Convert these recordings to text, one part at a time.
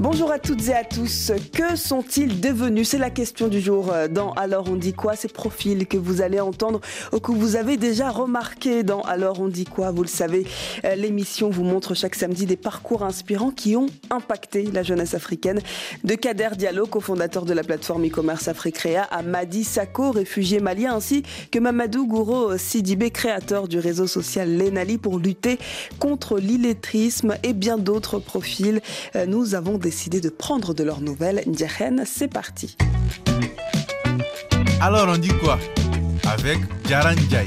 Bonjour à toutes et à tous. Que sont-ils devenus? C'est la question du jour dans Alors on dit quoi? Ces profils que vous allez entendre ou que vous avez déjà remarqué dans Alors on dit quoi? Vous le savez, euh, l'émission vous montre chaque samedi des parcours inspirants qui ont impacté la jeunesse africaine. De Kader Diallo, cofondateur de la plateforme e-commerce Africrea, à Madi Sako, réfugié malien, ainsi que Mamadou Gouro Sidibé, créateur du réseau social Lenali pour lutter contre l'illettrisme et bien d'autres profils. Euh, Nous avons décidé de prendre de leurs nouvelles. Ndiahen, c'est parti. Alors on dit quoi? Avec Jaran Jai.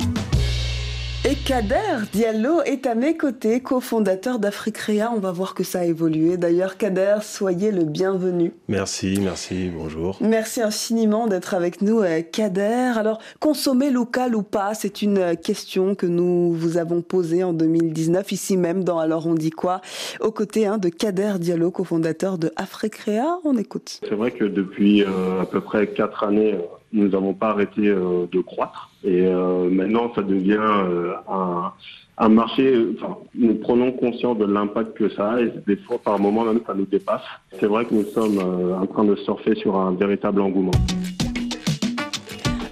Et Kader Diallo est à mes côtés, cofondateur d'Africrea. On va voir que ça a évolué. D'ailleurs, Kader, soyez le bienvenu. Merci, merci, bonjour. Merci infiniment d'être avec nous, euh, Kader. Alors, consommer local ou pas, c'est une euh, question que nous vous avons posée en 2019, ici même dans Alors on dit quoi, aux côtés hein, de Kader Diallo, cofondateur de Africrea. On écoute. C'est vrai que depuis euh, à peu près quatre années, euh, nous n'avons pas arrêté euh, de croître. Et euh, maintenant, ça devient euh, un, un marché. Enfin, nous prenons conscience de l'impact que ça a et des fois, par moments même, ça nous dépasse. C'est vrai que nous sommes euh, en train de surfer sur un véritable engouement.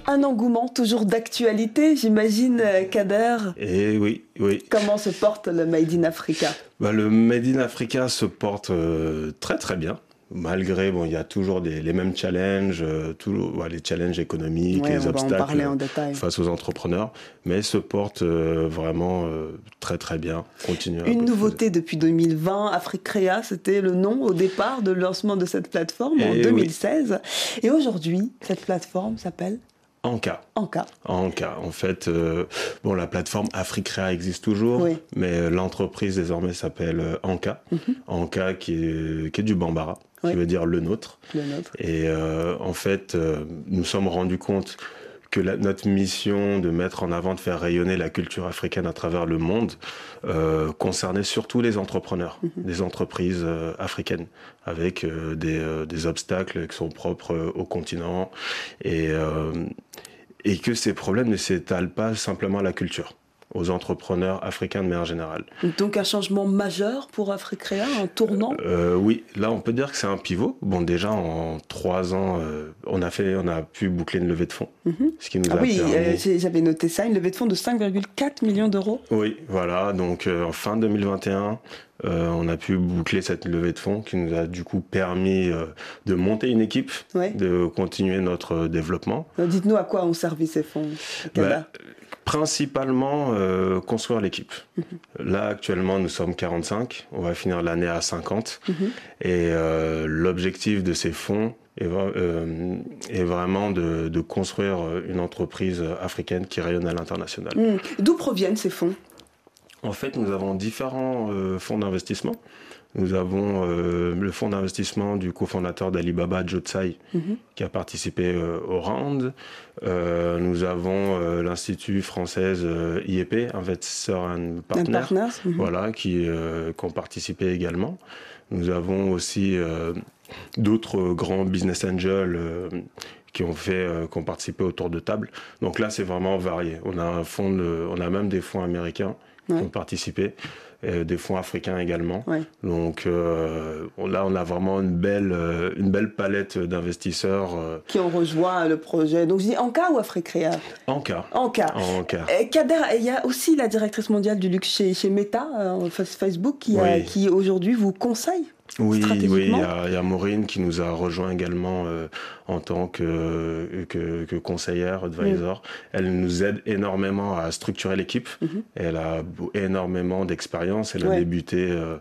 Un engouement toujours d'actualité, j'imagine, Kader. Et oui, oui. Comment se porte le Made in Africa? Bah, le Made in Africa se porte euh, très très bien. Malgré, bon, il y a toujours des, les mêmes challenges, euh, tout, ouais, les challenges économiques, Ouais, les obstacles en face aux entrepreneurs, mais se porte euh, vraiment euh, très très bien. Continue. Une nouveauté depuis 2020, Africrea, c'était le nom au départ de lancement de cette plateforme en Eh oui. 2016. Et aujourd'hui, cette plateforme s'appelle Anka. Anka. Anka. En fait, euh, bon, la plateforme Africrea existe toujours, Oui. mais l'entreprise désormais s'appelle Anka. Anka qui est, qui est du Bambara, Oui. qui veut dire le nôtre. Le nôtre. Et euh, en fait, euh, nous sommes rendus compte que la- notre mission de mettre en avant, de faire rayonner la culture africaine à travers le monde, euh, concernait surtout les entrepreneurs, les entreprises euh, africaines, avec euh, des, euh, des obstacles qui sont propres euh, au continent, et, euh, et que ces problèmes ne s'étalent pas simplement à la culture, aux entrepreneurs africains de manière générale. Donc un changement majeur pour Africrea, un tournant? Euh, oui, là on peut dire que c'est un pivot. Bon déjà en trois ans, euh, on a fait, on a pu boucler une levée de fonds, Mhm. ce qui nous Ah a oui, permis. euh, j'avais noté ça, une levée de fonds de 5,4 millions d'euros. Oui, voilà. Donc en fin 2021, euh, on a pu boucler cette levée de fonds qui nous a du coup permis euh, de monter une équipe, Ouais. de continuer notre développement. Dites-nous à quoi ont servi ces fonds. Bah, principalement euh, construire l'équipe. Là actuellement nous sommes 45, on va finir l'année à 50 Mhm. et euh, l'objectif de ces fonds est, euh, est vraiment de, de construire une entreprise africaine qui rayonne à l'international. Hmm. D'où proviennent ces fonds? En fait, nous avons différents fonds d'investissement. Nous avons euh, le fonds d'investissement du cofondateur d'Alibaba, Joe Tsai, Mhm. qui a participé euh, au round. Euh, nous avons l'Institut française euh, IEP, Investor and Partner, partners Mhm. voilà, qui, qui ont participé également. Nous avons aussi d'autres grands business angels qui ont fait, euh, qui ont participé autour de table. Donc là, c'est vraiment varié. On a un fonds, de- on a même des fonds américains Ouais. qui ont participé, des fonds africains également. Ouais. Donc euh, là, on a vraiment une belle, euh, une belle palette d'investisseurs euh, qui ont rejoint le projet. Donc je dis Anka ou Africrea. Anka. Cas. Euh, Kader, il y a aussi la directrice mondiale du luxe chez, chez Meta, Fa- Facebook, qui, a- Oui. qui aujourd'hui vous conseille. Oui, oui, il y, a- a Maureen qui nous a rejoint également euh, en tant que, que, que conseillère, advisor. Elle nous aide énormément à structurer l'équipe. Mhm. Elle a énormément d'expérience. Elle a débuté, euh,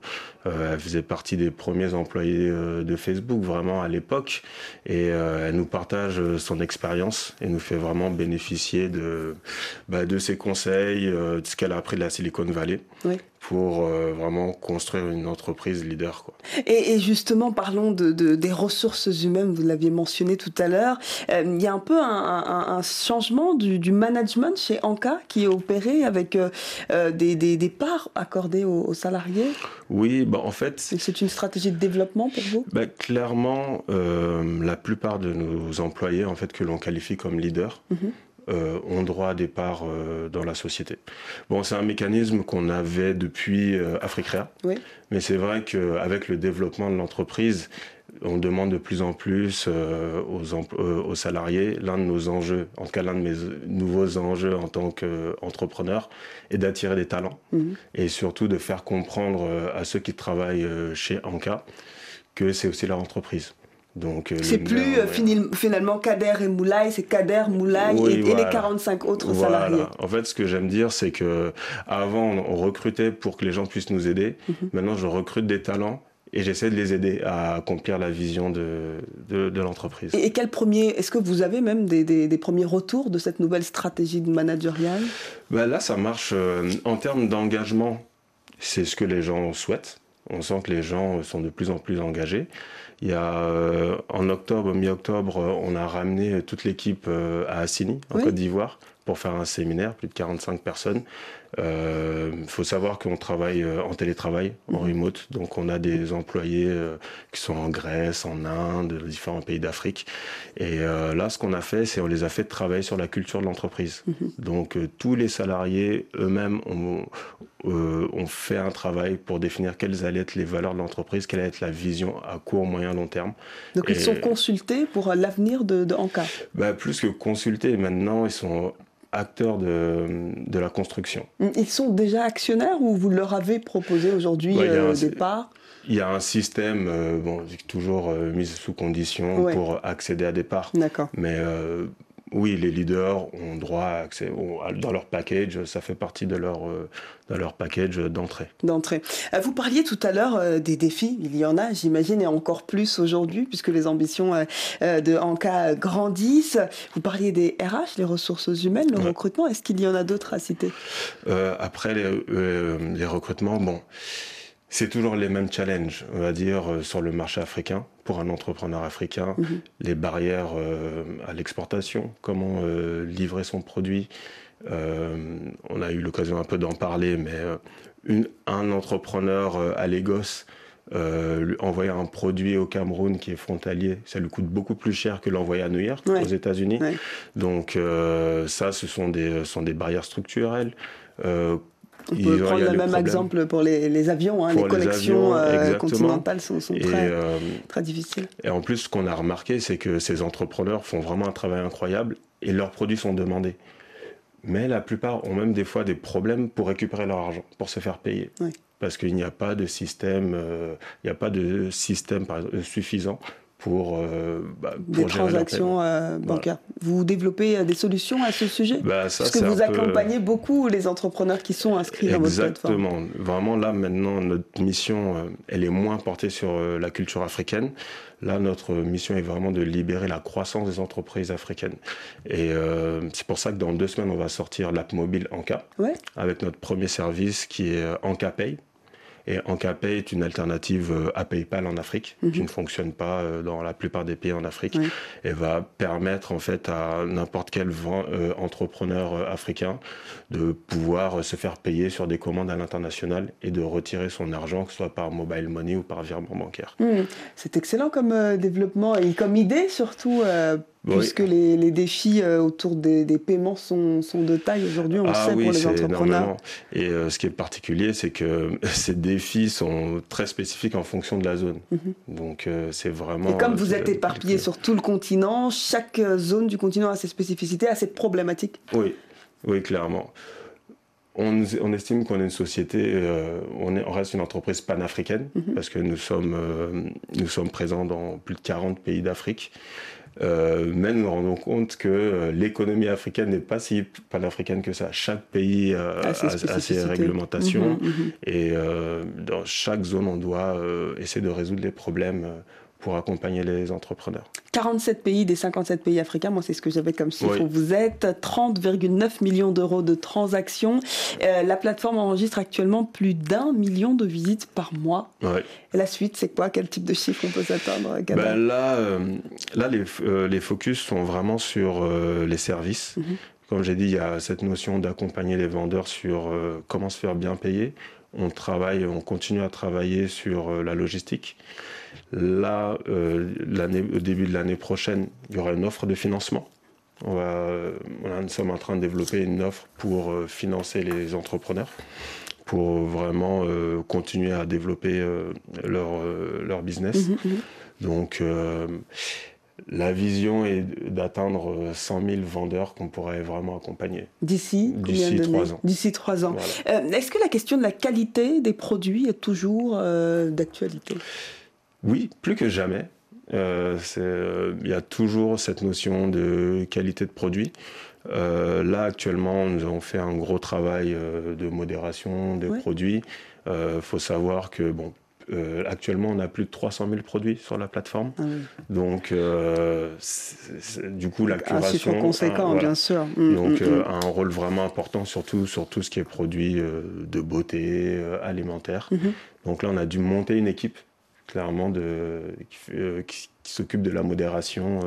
euh, elle faisait partie des premiers employés euh, de Facebook vraiment à l'époque. Et euh, elle nous partage son expérience et nous fait vraiment bénéficier de, bah, de ses conseils, euh, de ce qu'elle a appris de la Silicon Valley. Oui. pour vraiment construire une entreprise leader. Quoi. Et, et justement, parlons de, de- des ressources humaines, vous l'aviez mentionné tout à l'heure. Il y a un peu un, un- un changement du, du management chez Anka qui est opéré avec des, des- des parts accordées aux, aux salariés? Oui, bah, en fait, C'est- une stratégie de développement pour vous? Bah, clairement, euh, la plupart de nos employés, en fait, que l'on qualifie comme leaders, Mhm. ont droit à des parts dans la société. Bon, c'est un mécanisme qu'on avait depuis Africrea, oui. mais c'est vrai qu'avec le développement de l'entreprise, on demande de plus en plus euh, euh, aux, salariés, l'un de nos enjeux, en tout cas l'un de mes nouveaux enjeux en tant qu'entrepreneur, est d'attirer des talents mhm. et surtout de faire comprendre euh, à ceux qui travaillent chez Anka que c'est aussi leur entreprise. Donc, c'est plus finalement Kader et Moulay, c'est Kader, Moulay et, les 45 autres salariés. En fait, ce que j'aime dire, c'est que avant on recrutait pour que les gens puissent nous aider. Mhm. Maintenant, je recrute des talents et j'essaie de les aider à accomplir la vision de, de, l'entreprise. Et, quel premier, est-ce que vous avez même des, des, premiers retours de cette nouvelle stratégie managériale? Ben Là, ça marche euh, en termes d'engagement. C'est ce que les gens souhaitent. On sent que les gens sont de plus en plus engagés. Il y a, euh, en octobre, mi-octobre, on a ramené toute l'équipe euh, à Assini, en Côte d'Ivoire, pour faire un séminaire, plus de 45 personnes. Il euh, faut savoir qu'on travaille euh, en télétravail, en mhm. remote, donc on a des employés euh, qui sont en Grèce, en Inde, différents pays d'Afrique. Et là, ce qu'on a fait, c'est on les a fait travailler sur la culture de l'entreprise. Mhm. Donc tous les salariés eux-mêmes ont, ont, fait un travail pour définir quelles allaient être les valeurs de l'entreprise, quelle allait être la vision à court, moyen, long terme. Donc ils sont consultés pour l'avenir de, de Anka? Bah, Plus que consultés, maintenant ils sont acteurs de, de, la construction. Ils sont déjà actionnaires ou vous leur avez proposé aujourd'hui ouais, euh, des parts Il y a un système, euh, bon, toujours euh, mis sous condition pour accéder à des parts. D'accord. Mais euh, oui, les leaders ont droit à accès dans leur package, ça fait partie de leur, euh, de leur package d'entrée. D'entrée. Euh, vous parliez tout à l'heure euh, des défis, il y en a, j'imagine, et encore plus aujourd'hui, puisque les ambitions de Anka grandissent. Vous parliez des RH, les ressources humaines, le recrutement, est-ce qu'il y en a d'autres à citer? Après les, les recrutements, bon. C'est toujours les mêmes challenges, on va dire, euh, sur le marché africain, pour un entrepreneur africain, mhm. les barrières euh, à l'exportation, comment euh, livrer son produit. on a eu l'occasion un peu d'en parler, mais un entrepreneur à Lagos, envoyer un produit au Cameroun qui est frontalier, ça lui coûte beaucoup plus cher que l'envoyer à New York, aux États-Unis. Donc ça, ce sont des, sont des barrières structurelles. On peut prendre le même exemple pour les, avions. Hein. les connexions euh, continentales sont, euh, très, difficiles. Et en plus, ce qu'on a remarqué, c'est que ces entrepreneurs font vraiment un travail incroyable et leurs produits sont demandés. Mais la plupart ont même des fois des problèmes pour récupérer leur argent, pour se faire payer. Parce qu'il n'y a pas de système, euh, il n'y a pas de système suffisant pour, euh, bah, des transactions euh, bancaires. Vous développez euh, des solutions à ce sujet bah, Parce que vous accompagnez beaucoup les entrepreneurs qui sont inscrits dans votre plateforme. Exactement. Vraiment, là, maintenant, notre mission, elle est moins portée sur la culture africaine. Là, notre mission est vraiment de libérer la croissance des entreprises africaines. Et c'est pour ça que dans deux semaines, on va sortir l'app mobile Anka, ouais. avec notre premier service qui est Anka Pay. Et Ankapay est une alternative euh, à PayPal en Afrique, mhm. qui ne fonctionne pas euh, dans la plupart des pays en Afrique, et va permettre en fait à n'importe quel euh, entrepreneur africain de pouvoir se faire payer sur des commandes à l'international et de retirer son argent, que ce soit par mobile money ou par virement bancaire. C'est excellent comme développement et comme idée surtout Puisque les, défis euh, autour des, paiements sont, de taille aujourd'hui, on le ah sait pour les entrepreneurs. Et euh, ce qui est particulier, c'est que ces défis sont très spécifiques en fonction de la zone. Mhm. Donc euh, c'est vraiment. Et comme vous êtes éparpillé sur tout le continent, chaque zone du continent a ses spécificités, a ses problématiques. Oui, oui, clairement. On, estime qu'on est une société, on, est, on, reste une entreprise panafricaine mhm. parce que nous sommes, nous sommes présents dans plus de 40 pays d'Afrique. Euh, mais nous nous rendons compte que euh, l'économie africaine n'est pas si panafricaine que ça. Chaque pays euh, a, ses réglementations mhm, mhm. et dans chaque zone, on doit essayer de résoudre les problèmes pour accompagner les entrepreneurs. 47 pays des 57 pays africains, moi c'est ce que j'avais comme chiffre. Vous êtes 30,9 millions d'euros de transactions. Euh, la plateforme enregistre actuellement plus d'un million de visites par mois. Et la suite, c'est quoi? Quel type de chiffre on peut s'attendre ben Là, euh, là les, euh, les, focus sont vraiment sur les services. Mhm. Comme j'ai dit, il y a cette notion d'accompagner les vendeurs sur comment se faire bien payer. On travaille, on continue à travailler sur la logistique. Là, euh, au début de l'année prochaine, il y aura une offre de financement On va, nous sommes en train de développer une offre pour financer les entrepreneurs pour vraiment continuer à développer leur, leur business. Mhm, mhm. Donc, la vision est d'atteindre 100 000 vendeurs qu'on pourrait vraiment accompagner. D'ici D'ici trois ans. D'ici trois ans. Euh, est-ce que la question de la qualité des produits est toujours euh, d'actualité? Oui, plus que jamais. Euh, il y a toujours cette notion de qualité de produit. là, actuellement, nous avons fait un gros travail de modération des produits. Il faut savoir que, bon, euh, actuellement, on a plus de 300 000 produits sur la plateforme. Ah Donc, euh, du coup, la curation. Un conséquent, bien sûr. Mm, Donc, mm, euh, mm. un rôle vraiment important, surtout sur tout ce qui est produits de beauté, alimentaire. Mm-hmm. Donc là, on a dû monter une équipe, clairement, de, qui, s'occupe de la modération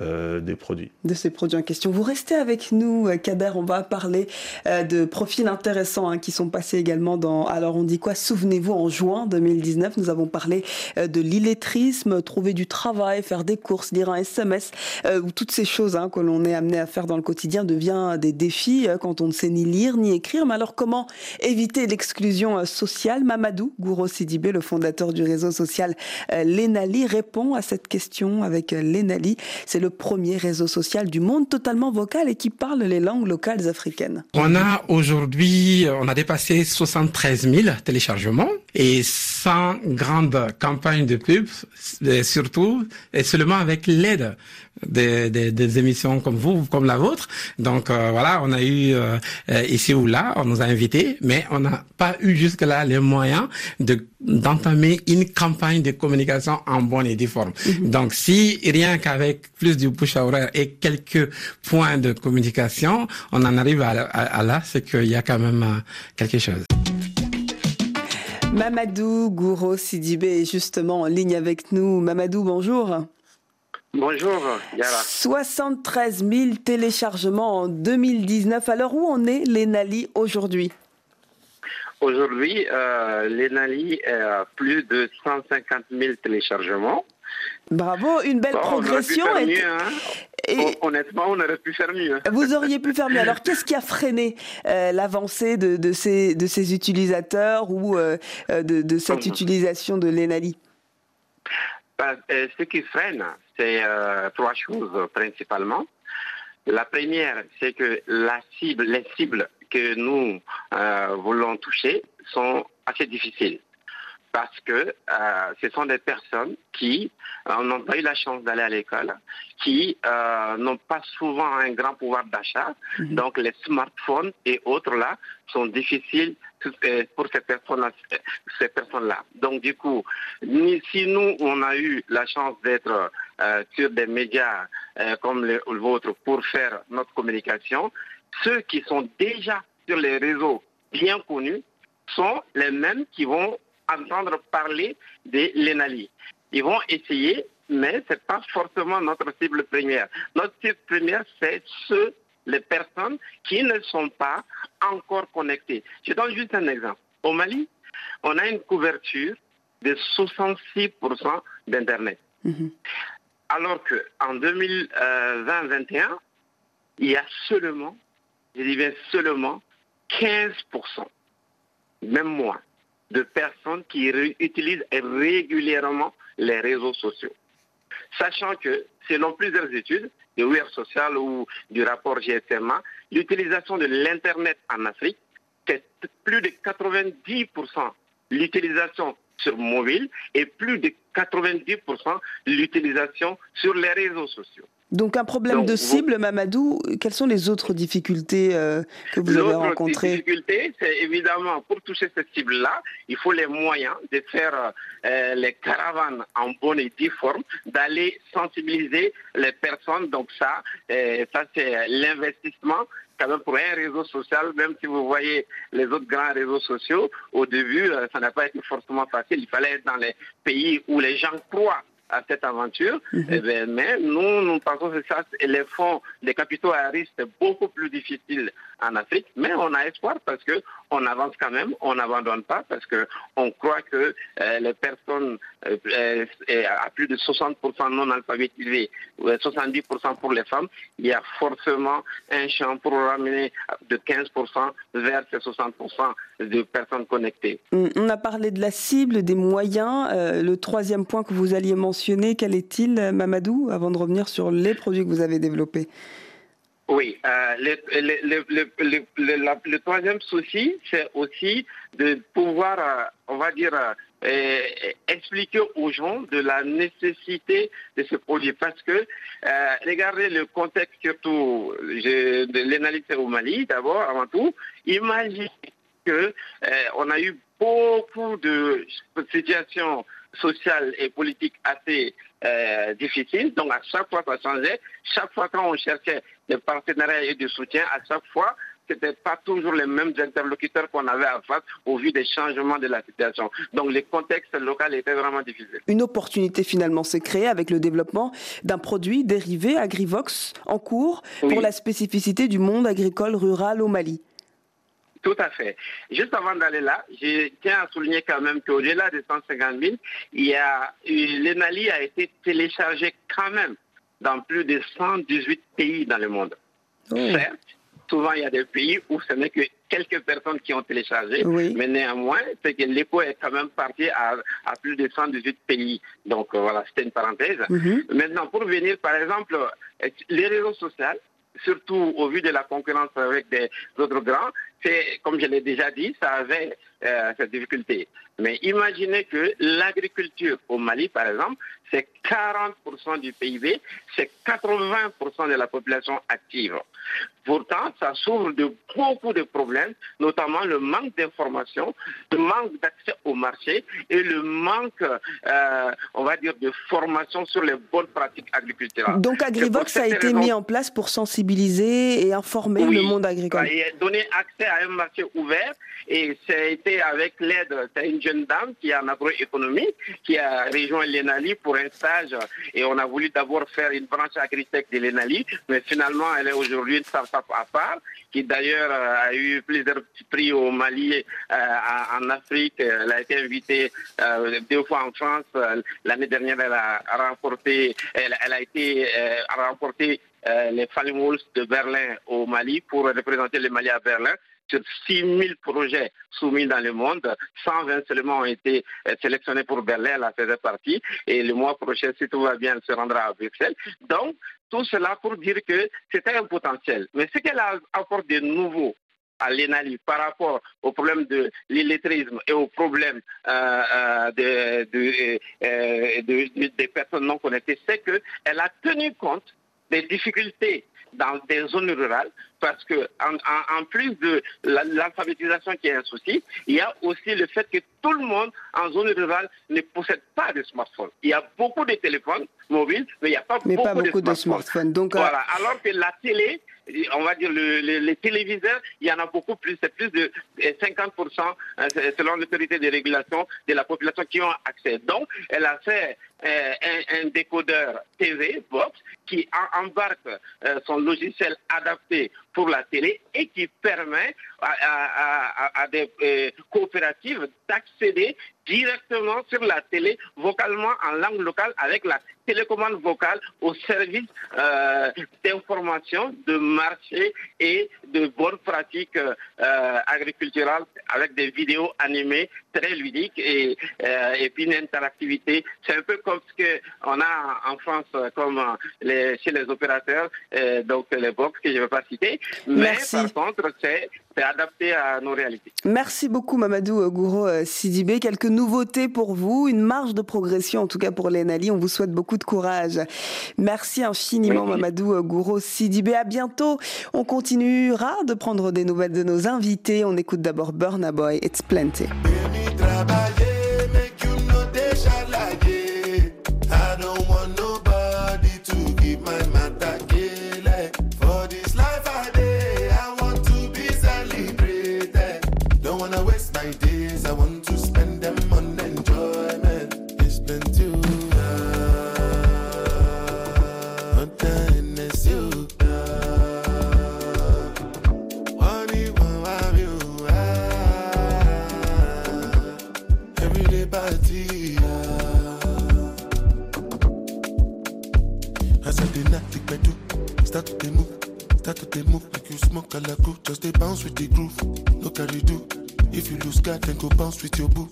euh, des produits. De ces produits en question. Vous restez avec nous, euh, Kader. On va parler euh, de profils intéressants hein, qui sont passés également dans. Alors, on dit quoi? Souvenez-vous, en juin 2019, nous avons parlé de l'illettrisme, trouver du travail, faire des courses, lire un SMS, où toutes ces choses hein, que l'on est amené à faire dans le quotidien devient des défis quand on ne sait ni lire ni écrire. Mais alors, comment éviter l'exclusion sociale? Mamadou Gouro Sidibé, le fondateur du réseau social Lenali, répond à cette question avec Lenali. C'est le premier réseau social du monde totalement vocal et qui parle les langues locales africaines. On a aujourd'hui, on a dépassé 73 000 téléchargements et 100 grandes campagnes de pub, surtout et seulement avec l'aide des, émissions comme vous, comme la vôtre. Donc euh, voilà, on a eu euh, euh, ici ou là, on nous a invités, mais on n'a pas eu jusque-là les moyens de d'entamer une campagne de communication en bonne et due forme. Mhm. Donc si rien qu'avec plus du bouche à oreille et quelques points de communication, on en arrive à, à là, c'est qu'il y a quand même quelque chose. Mamadou Gouro Sidibé est justement en ligne avec nous. Mamadou, bonjour. Bonjour, Yara. 73 000 téléchargements en 2019. Alors où en est l'ENALI aujourd'hui? Aujourd'hui, euh, l'ENALI à plus de 150 000 téléchargements. Bravo, une belle progression. Hein. Honnêtement, on aurait pu faire mieux. Vous auriez pu faire mieux. Alors, qu'est-ce qui a freiné euh, l'avancée de, ces, de ces utilisateurs ou euh, de, cette utilisation de l'ENALI? Bah, Ce qui freine, c'est trois choses principalement. La première, c'est que la cible, les cibles que nous euh, voulons toucher sont assez difficiles parce que euh, ce sont des personnes qui euh, n'ont pas eu la chance d'aller à l'école, qui euh, n'ont pas souvent un grand pouvoir d'achat. Mhm. Donc les smartphones et autres là sont difficiles pour ces personnes-là. Ces. Donc du coup, si nous on a eu la chance d'être sur des médias comme le, le vôtre pour faire notre communication, ceux qui sont déjà sur les réseaux bien connus sont les mêmes qui vont entendre parler de l'ENALI. Ils vont essayer, mais ce n'est pas forcément notre cible première. Notre cible première, c'est ceux, les personnes qui ne sont pas encore connectées. Je donne juste un exemple. Au Mali, on a une couverture de 66% d'Internet. Mhm. Alors qu'en 2020-2021, il y a seulement, je bien seulement, 15%, même moins, de personnes qui utilisent régulièrement les réseaux sociaux. Sachant que, selon plusieurs études, de WIR Social ou du rapport GSMA, l'utilisation de l'Internet en Afrique, c'est plus de 90% l'utilisation sur mobile et plus de 90% l'utilisation sur les réseaux sociaux. Donc un problème de cible, Mamadou. Quelles sont les autres difficultés euh, que vous avez rencontrées L'autre difficulté, c'est évidemment pour toucher cette cible-là, il faut les moyens de faire euh, les caravanes en bonne et due forme, d'aller sensibiliser les personnes. Donc ça, euh, ça c'est l'investissement quand même pour un réseau social, même si vous voyez les autres grands réseaux sociaux, au début, ça n'a pas été forcément facile. Il fallait être dans les pays où les gens croient à cette aventure. Mhm. Eh ben, mais nous, nous pensons que ça, les fonds, les capitaux à risque, c'est beaucoup plus difficile en Afrique. Mais on a espoir parce que on avance quand même, on n'abandonne pas parce que on croit que euh, les personnes euh, euh, à plus de 60% non alphabétisées, 70% pour les femmes, il y a forcément un champ pour ramener de 15% vers ces 60% de personnes connectées. On a parlé de la cible, des moyens. le troisième point que vous alliez mentionner, quel est-il, Mamadou, avant de revenir sur les produits que vous avez développés? Oui, euh, le, troisième souci, c'est aussi de pouvoir, euh, on va dire, euh, expliquer aux gens de la nécessité de ce produit. Parce que, regardez le contexte surtout de l'analyse au Mali, d'abord, avant tout, imaginez que on a eu beaucoup de situations sociales et politiques assez difficiles. Donc à chaque fois ça changeait, chaque fois quand on cherchait des partenariats et du soutien, à chaque fois ce n'était pas toujours les mêmes interlocuteurs qu'on avait à face au vu des changements de la situation. Donc les contextes locaux étaient vraiment difficiles. Une opportunité finalement s'est créée avec le développement d'un produit dérivé Agrivox en cours pour la spécificité du monde agricole rural au Mali. Tout à fait. Juste avant d'aller là, je tiens à souligner quand même qu'au-delà des 150 000, il y a, l'ENALI a été téléchargé quand même dans plus de 118 pays dans le monde. Oh. Certes, souvent il y a des pays où ce n'est que quelques personnes qui ont téléchargé, mais néanmoins, c'est que l'écho est quand même parti à, plus de 118 pays. Donc euh, voilà, c'était une parenthèse. Mm-hmm. Maintenant, pour venir, par exemple, les réseaux sociaux, surtout au vu de la concurrence avec des autres grands, c'est, comme je l'ai déjà dit, ça avait euh, cette difficulté. Mais imaginez que l'agriculture au Mali, par exemple, c'est 40% du PIB, c'est 80% de la population active. Pourtant, ça s'ouvre de beaucoup de problèmes, notamment le manque d'information, le manque d'accès au marché et le manque, euh, on va dire, de formation sur les bonnes pratiques agriculturales. Donc Agrivox a été mis en place pour sensibiliser et informer le monde agricole. Et donner accès à un marché ouvert et été avec l'aide, c'est une jeune dame qui est en agroéconomie, qui a rejoint l'ENALI pour stage et on a voulu d'abord faire une branche agritech de l'ENALI, mais finalement elle est aujourd'hui une start-up à part qui d'ailleurs euh, a eu plusieurs prix au Mali, euh, en Afrique. Elle a été invitée euh, deux fois en France. L'année dernière, elle a remporté, elle, a été remporté les Falling de Berlin au Mali pour représenter le Mali à Berlin sur 6 000 projets soumis dans le monde, 120 seulement ont été euh, sélectionnés pour Berlin, elle en faisait partie, et le mois prochain, si tout va bien, elle se rendra à Bruxelles. Donc, tout cela pour dire que c'était un potentiel. Mais ce qu'elle a apporté de nouveau à l'ENALI par rapport au problème de l'illettrisme et au problème euh, euh, des personnes non connectées, c'est qu'elle a tenu compte des difficultés dans des zones rurales, parce que en, plus de l'alphabétisation qui est un souci, il y a aussi le fait que tout le monde en zone rurale ne possède pas de smartphone. Il y a beaucoup de téléphones mobiles, mais il n'y a pas, beaucoup, de smartphones. Donc, euh. Alors que la télé, on va dire les téléviseurs, il y en a beaucoup plus, c'est plus de 50% euh, selon l'autorité de régulation de la population qui ont accès. Donc, elle a fait euh, un, décodeur TV box qui embarque euh, son logiciel adapté pour la télé et qui permet à, des euh, coopératives d'accéder directement sur la télé vocalement en langue locale avec la télécommande vocale au service euh, d'information, de marché et de bonnes pratiques euh, agriculturales avec des vidéos animées très ludiques et, et puis une interactivité. C'est un peu comme ce qu'on a en France comme les, chez les opérateurs, donc les box que je ne vais pas citer. Mais par contre, c'est adapté à nos réalités. Merci beaucoup Mamadou Gouro euh, Sidibé. Quelques nouveautés pour vous, une marge de progression en tout cas pour l'ENALI. On vous souhaite beaucoup de courage. Merci infiniment Mamadou Gouro Sidibé. À bientôt. On continuera de prendre des nouvelles de nos invités. On écoute d'abord Burna Boy, It's Plenty. With your boo.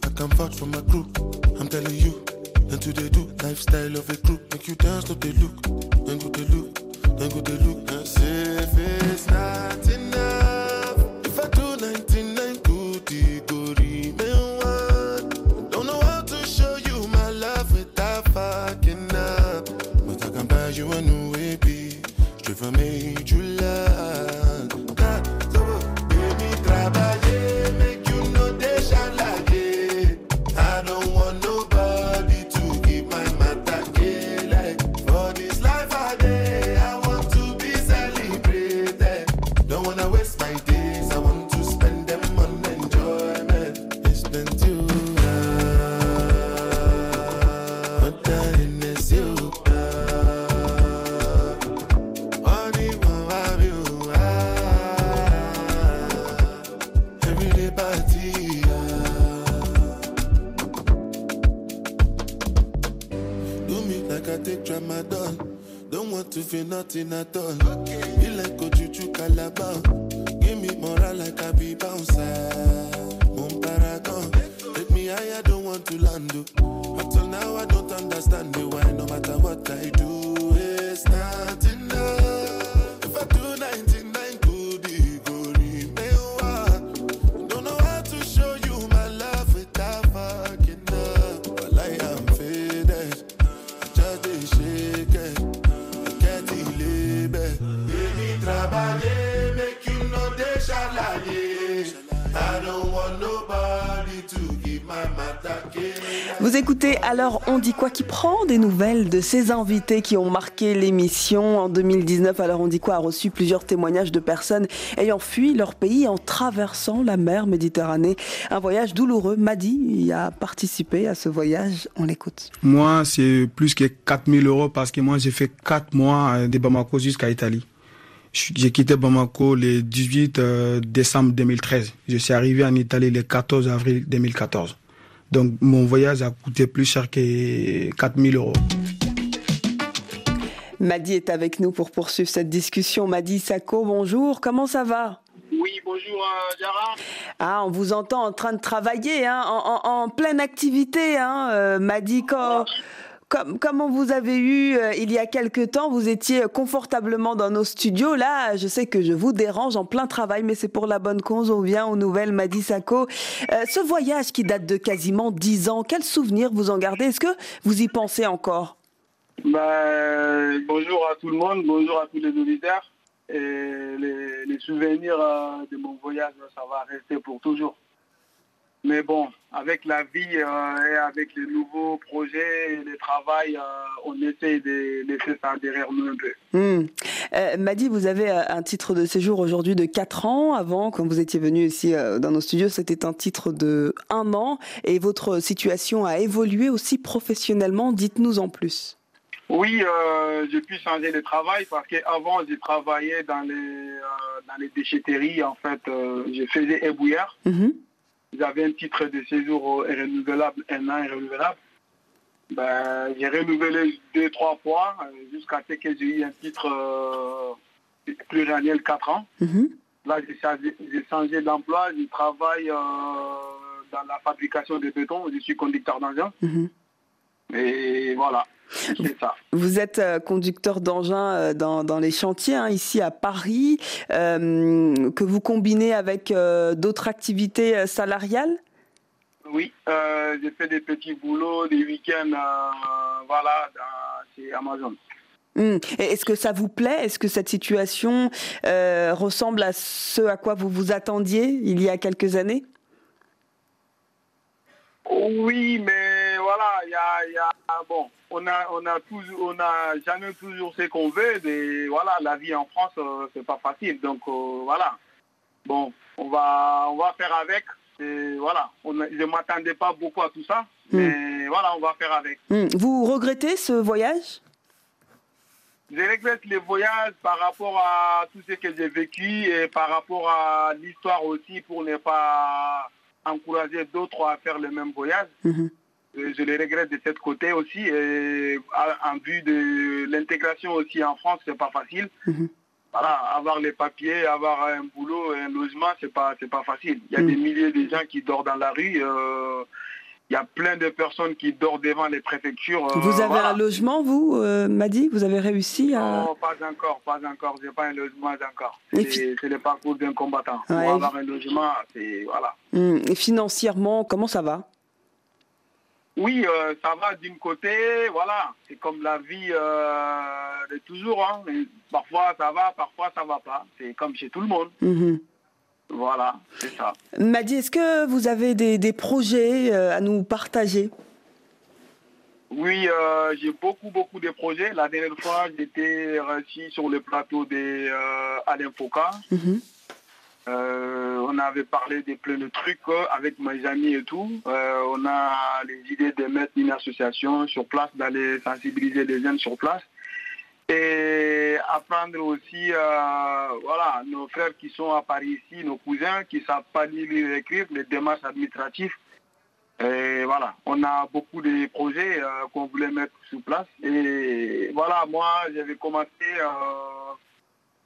Feel nothing at all. Be like Vous écoutez alors On dit quoi qui prend des nouvelles de ces invités qui ont marqué l'émission en 2019. Alors On dit quoi a reçu plusieurs témoignages de personnes ayant fui leur pays en traversant la mer Méditerranée. Un voyage douloureux. Madi y a participé à ce voyage. On l'écoute. Moi, c'est plus que 4000 euros parce que moi, j'ai fait 4 mois euh, de Bamako jusqu'à Italie. J'ai quitté Bamako le 18 euh, décembre 2013. Je suis arrivé en Italie le 14 avril 2014. Donc, mon voyage a coûté plus cher que 4000 euros. Madi est avec nous pour poursuivre cette discussion. Madi Sako, bonjour. Comment ça va? Oui, bonjour euh, Yara. Ah, on vous entend en train de travailler, hein, en, en- en pleine activité. Hein, euh, Madi, quand- comme, comme on vous avait eu euh, il y a quelque temps, vous étiez confortablement dans nos studios. Là, je sais que je vous dérange en plein travail, mais c'est pour la bonne cause. On vient aux nouvelles, Madi Sako. Euh, ce voyage qui date de quasiment dix ans, quel souvenir vous en gardez? Est-ce que vous y pensez encore? Ben, bonjour à tout le monde, bonjour à tous les auditeurs. Les souvenirs euh, de mon voyage, ça va rester pour toujours. Mais bon, avec la vie euh, et avec les nouveaux projets et le travail, euh, on essaie de laisser ça derrière nous un peu. Euh, Madi, vous avez un titre de séjour aujourd'hui de 4 ans. Avant, quand vous étiez venu ici dans nos studios, c'était un titre de 1 an. Et votre situation a évolué aussi professionnellement. Dites-nous en plus. Oui, j'ai pu changer de travail parce qu'avant, j'ai travaillé dans les, dans les déchetteries. En fait, je faisais ébouillard. Mhm. J'avais un titre de séjour renouvelable, un an renouvelable. Ben, j'ai renouvelé deux, trois fois euh, jusqu'à ce que j'ai eu un titre euh, pluriannuel 4 ans. Mhm. Là, j'ai changé, d'emploi. Je travaille euh, dans la fabrication de béton. Je suis conducteur d'engin. Mhm. Et voilà, ça. Vous êtes euh, conducteur d'engin euh, dans, dans les chantiers hein, ici à Paris, euh, que vous combinez avec euh, d'autres activités salariales? Oui, euh, j'ai fait des petits boulots, des week-ends, voilà, chez Amazon. Hmm. Est-ce que ça vous plaît? Est-ce que cette situation ressemble à ce à quoi vous vous attendiez il y a quelques années? Oui, mais voilà, il y a, il y a- bon, on a, on a toujours, on a jamais toujours ce qu'on veut. Mais voilà, la vie en France, euh, c'est pas facile. Donc euh, voilà. Bon, on va, on va faire avec. Et voilà, on je m'attendais pas beaucoup à tout ça, mais voilà, on va faire avec. Hmm. Vous regrettez ce voyage? Je regrette les voyages par rapport à tout ce que j'ai vécu et par rapport à l'histoire aussi pour ne pas encourager d'autres à faire le même voyage. Mhm. Je les regrette de cet côté aussi et en vue de l'intégration aussi en France, c'est pas facile. Mhm. voilà, avoir les papiers, avoir un boulot, un logement, c'est pas, c'est pas facile. Il y a des milliers de gens qui dorment dans la rue. euh, il y a plein de personnes qui dorment devant les préfectures. euh, Vous avez voilà. un logement, vous, euh, Madi? Vous avez réussi à... Non, pas encore, pas encore. J'ai pas un logement encore. C'est le parcours d'un combattant. Ouais. Pour avoir un logement, c'est voilà. Hum, Et financièrement, comment ça va? Oui, euh, ça va d'une côté, voilà. C'est comme la vie euh, de toujours. Hein. Parfois ça va, parfois ça va pas. C'est comme chez tout le monde. Mhm. Voilà, c'est ça. Madi, est-ce que vous avez des, des projets euh, à nous partager? Oui, j'ai beaucoup, beaucoup de projets. La dernière fois, j'étais reçu sur le plateau de Alain Foucault. Mhm. Euh, on avait parlé de plein de trucs avec mes amis et tout. Euh, on a les idées de mettre une association sur place, d'aller sensibiliser les jeunes sur place. Et apprendre aussi, euh, voilà, nos frères qui sont à Paris ici, nos cousins qui ne savent pas lire et écrire, les démarches administratives. Et voilà, on a beaucoup de projets qu'on voulait mettre sur place. Et voilà, moi, j'avais commencé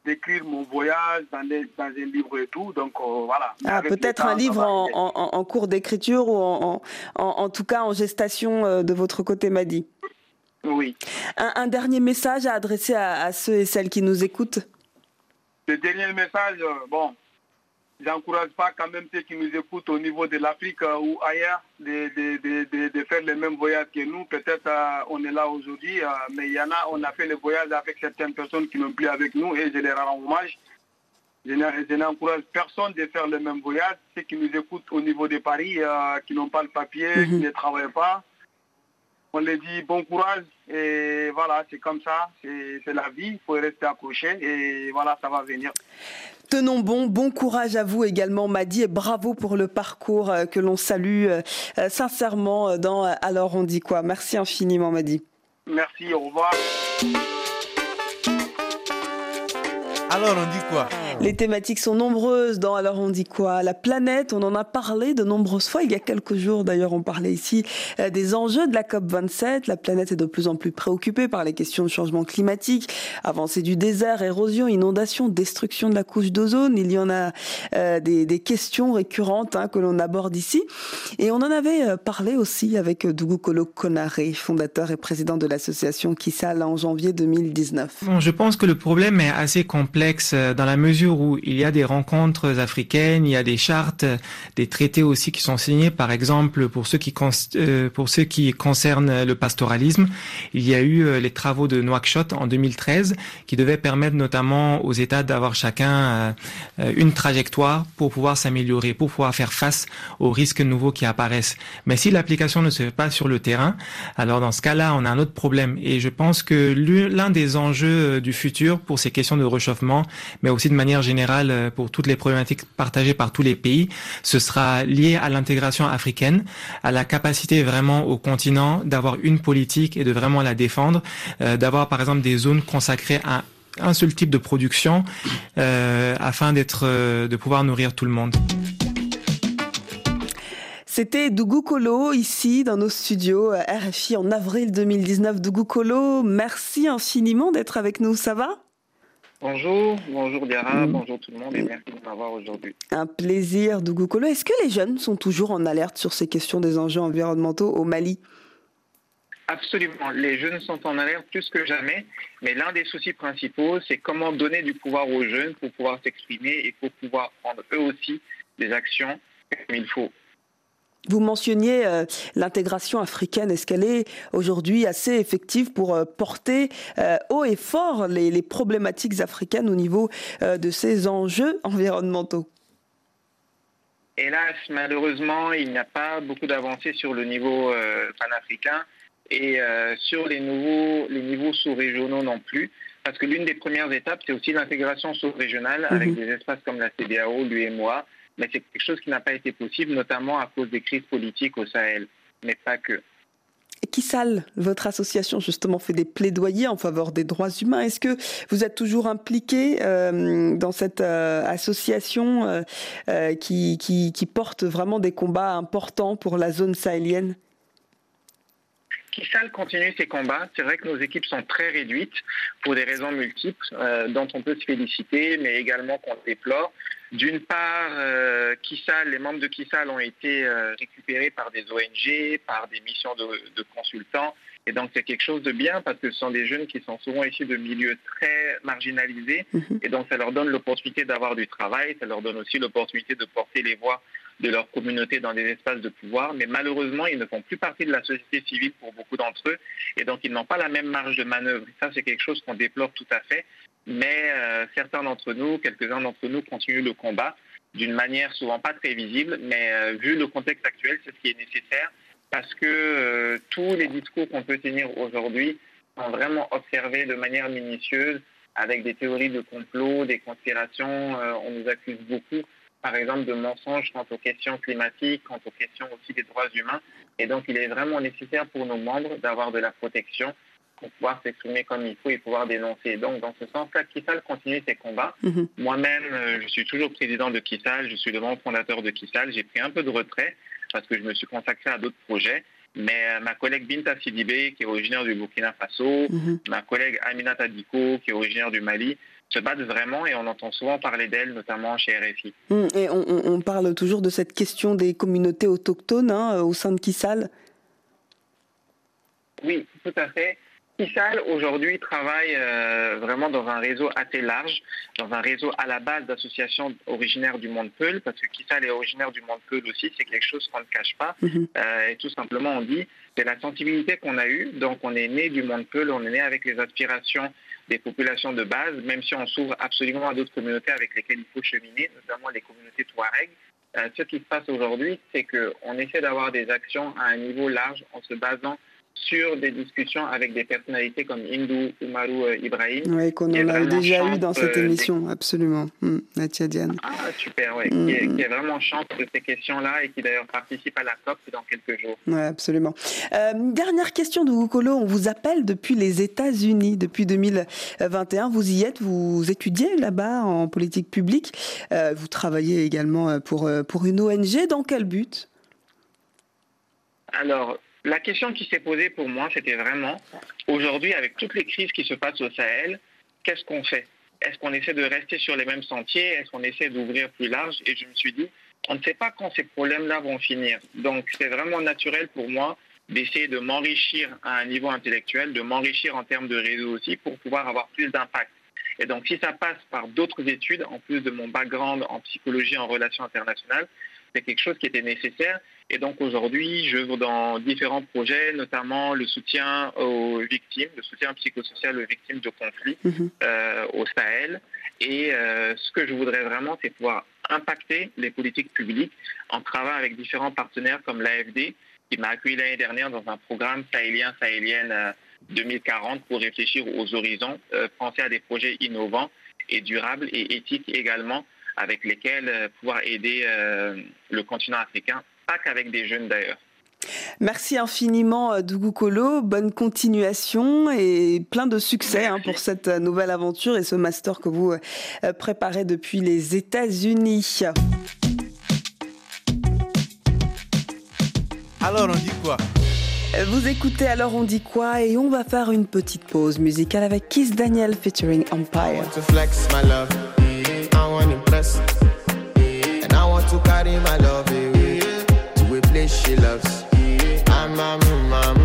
d'écrire mon voyage dans, des- dans un livre et tout. Donc euh, voilà. Ah, peut-être un livre en, cours d'écriture ou en, tout cas en gestation euh, de votre côté, Madi. Oui. Un, un dernier message à adresser à, à ceux et celles qui nous écoutent? Le dernier message, euh, bon, j'encourage pas quand même ceux qui nous écoutent au niveau de l'Afrique euh, ou ailleurs de, de- de- de- faire le même voyage que nous. Peut-être euh, on est là aujourd'hui, euh, mais il y en a, on a fait le voyage avec certaines personnes qui n'ont plus avec nous et je les rends hommage. Je n'encourage personne de faire le même voyage. Ceux qui nous écoutent au niveau de Paris, qui n'ont pas le papier, qui ne travaillent pas, on les dit bon courage et voilà, c'est comme ça, c'est la vie, il faut rester accroché et voilà, ça va venir. Tenons bon, bon courage à vous également, Madi, et bravo pour le parcours euh, que l'on salue euh, euh, sincèrement dans Alors on dit quoi? Merci infiniment, Madi. Merci, au revoir. Alors on dit quoi Les thématiques sont nombreuses dans Alors on dit quoi La planète, on en a parlé de nombreuses fois. Il y a quelques jours d'ailleurs, on parlait ici euh, des enjeux de la COP27. La planète est de plus en plus préoccupée par les questions de changement climatique, avancée du désert, érosion, inondation, destruction de la couche d'ozone. Il y en a euh, des, des questions récurrentes hein, que l'on aborde ici. Et on en avait euh, parlé aussi avec Dougou Kolo Konaré, fondateur et président de l'association Kissal en janvier 2019. Bon, je pense que le problème est assez complexe euh, dans la mesure où il y a des rencontres africaines, il y a des chartes, des traités aussi qui sont signés. Par exemple, pour ceux qui euh, pour concernent le pastoralisme, il y a eu euh, les travaux de Nouakchott en 2013 qui devaient permettre notamment aux États d'avoir chacun une trajectoire pour pouvoir s'améliorer, pour pouvoir faire face aux risques nouveaux qui apparaissent. Mais si l'application ne se fait pas sur le terrain, alors dans ce cas-là, on a un autre problème. Et je pense que l'un des enjeux du futur pour ces questions de réchauffement, mais aussi de manière générale euh, pour toutes les problématiques partagées par tous les pays, ce sera lié à l'intégration africaine, à la capacité vraiment au continent d'avoir une politique et de vraiment la défendre, euh, d'avoir par exemple des zones consacrées à un seul type de production euh, afin d'être, de pouvoir nourrir tout le monde. C'était Dougou Kolo ici dans nos studios RFI en avril 2019. Dougou Kolo, merci infiniment d'être avec nous. Ça va? Bonjour, bonjour Diara, bonjour tout le monde et merci de m'avoir aujourd'hui. Un plaisir, Dougou Kolo. Est-ce que les jeunes sont toujours en alerte sur ces questions des enjeux environnementaux au Mali? Absolument, les jeunes sont en alerte plus que jamais, mais l'un des soucis principaux, c'est comment donner du pouvoir aux jeunes pour pouvoir s'exprimer et pour pouvoir prendre eux aussi des actions comme il faut. Vous mentionniez euh, l'intégration africaine. Est-ce qu'elle est aujourd'hui assez effective pour euh, porter euh, haut et fort les, les problématiques africaines au niveau de ces enjeux environnementaux? Hélas, malheureusement, il n'y a pas beaucoup d'avancées sur le niveau panafricain et sur les, nouveaux, les niveaux sous-régionaux non plus. Parce que l'une des premières étapes, c'est aussi l'intégration sous-régionale avec Mhm. des espaces comme la CDAO, l'UMOA. Mais c'est quelque chose qui n'a pas été possible, notamment à cause des crises politiques au Sahel, mais pas que. Kissal, votre association justement fait des plaidoyers en faveur des droits humains. Est-ce que vous êtes toujours impliqué euh, dans cette euh, association euh, qui, qui, qui porte vraiment des combats importants pour la zone sahélienne? Kissal continue ses combats. C'est vrai que nos équipes sont très réduites pour des raisons multiples dont on peut se féliciter, mais également qu'on déplore. D'une part, euh, Kissal, les membres de Kissal ont été euh, récupérés par des ONG, par des missions de, de consultants. Et donc c'est quelque chose de bien parce que ce sont des jeunes qui sont souvent issus de milieux très marginalisés. Et donc ça leur donne l'opportunité d'avoir du travail, ça leur donne aussi l'opportunité de porter les voix de leur communauté dans des espaces de pouvoir, mais malheureusement, ils ne font plus partie de la société civile pour beaucoup d'entre eux, et donc ils n'ont pas la même marge de manœuvre. Ça, c'est quelque chose qu'on déplore tout à fait, mais euh, certains d'entre nous, quelques-uns d'entre nous, continuent le combat d'une manière souvent pas très visible, mais euh, vu le contexte actuel, c'est ce qui est nécessaire, parce que euh, tous les discours qu'on peut tenir aujourd'hui sont vraiment observés de manière minutieuse, avec des théories de complot, des conspirations, on nous accuse beaucoup par exemple, de mensonges quant aux questions climatiques, quant aux questions aussi des droits humains. Et donc, il est vraiment nécessaire pour nos membres d'avoir de la protection pour pouvoir s'exprimer comme il faut et pouvoir dénoncer. Donc, dans ce sens-là, Kissal continue ses combats. Mhm. Moi-même, euh, je suis toujours président de Kissal, je suis le membre fondateur de Kissal. J'ai pris un peu de retrait parce que je me suis consacré à d'autres projets. Mais euh, ma collègue Binta Sidibé, qui est originaire du Burkina Faso, Mhm. ma collègue Aminata Diko, qui est originaire du Mali, se battent vraiment et on entend souvent parler d'elles, notamment chez RFI. Hum, Et on parle toujours de cette question des communautés autochtones hein, au sein de Kissal? Oui, tout à fait. Kissal, aujourd'hui, travaille euh, vraiment dans un réseau assez large, dans un réseau à la base d'associations originaires du monde Peul, parce que Kissal est originaire du monde Peul aussi, c'est quelque chose qu'on ne cache pas. Mhm. Euh, et tout simplement, on dit, c'est la sensibilité qu'on a eue. Donc, on est né du monde Peul, on est né avec les aspirations des populations de base, même si on s'ouvre absolument à d'autres communautés avec lesquelles il faut cheminer, notamment les communautés Touareg. Euh, ce qui se passe aujourd'hui, c'est qu'on essaie d'avoir des actions à un niveau large en se basant sur des discussions avec des personnalités comme Hindou Umaru euh, Ibrahim. Oui, qu'on en a déjà eu dans cette euh, des- émission, absolument. Hum, Natia Diane. Ah, super. Mm, qui, est, mm. qui est vraiment chante de ces questions-là et qui d'ailleurs participe à la COP dans quelques jours. Oui, absolument. Euh, dernière question de Goukolo. On vous appelle depuis les États-Unis, depuis 2021. Vous y êtes, vous étudiez là-bas en politique publique. Euh, vous travaillez également pour, pour une ONG. Dans quel but? Alors, la question qui s'est posée pour moi, c'était vraiment, aujourd'hui, avec toutes les crises qui se passent au Sahel, qu'est-ce qu'on fait? Est-ce qu'on essaie de rester sur les mêmes sentiers? Est-ce qu'on essaie d'ouvrir plus large? Et je me suis dit, on ne sait pas quand ces problèmes-là vont finir. Donc, c'est vraiment naturel pour moi d'essayer de m'enrichir à un niveau intellectuel, de m'enrichir en termes de réseau aussi pour pouvoir avoir plus d'impact. Et donc, si ça passe par d'autres études, en plus de mon background en psychologie, en relations internationales, c'est quelque chose qui était nécessaire. Et donc aujourd'hui, je veux dans différents projets, notamment le soutien aux victimes, le soutien psychosocial aux victimes de conflits Mhm. euh, au Sahel. Et euh, ce que je voudrais vraiment, c'est pouvoir impacter les politiques publiques en travaillant avec différents partenaires comme l'AFD, qui m'a accueilli l'année dernière dans un programme sahélien, sahélienne euh, 2040 pour réfléchir aux horizons, euh, penser à des projets innovants et durables et éthiques également, avec lesquels euh, pouvoir aider euh, le continent africain, pas qu'avec des jeunes d'ailleurs. Merci infiniment, euh, Dougou Kolo. Bonne continuation et plein de succès hein, pour cette euh, nouvelle aventure et ce master que vous euh, préparez depuis les États-Unis. Alors on dit quoi? Vous écoutez alors on dit quoi? Et on va faire une petite pause musicale avec Kiss Daniel featuring Empire. to flex my love. I want to impress. And I want to carry my love away to a place she loves. I'm a man,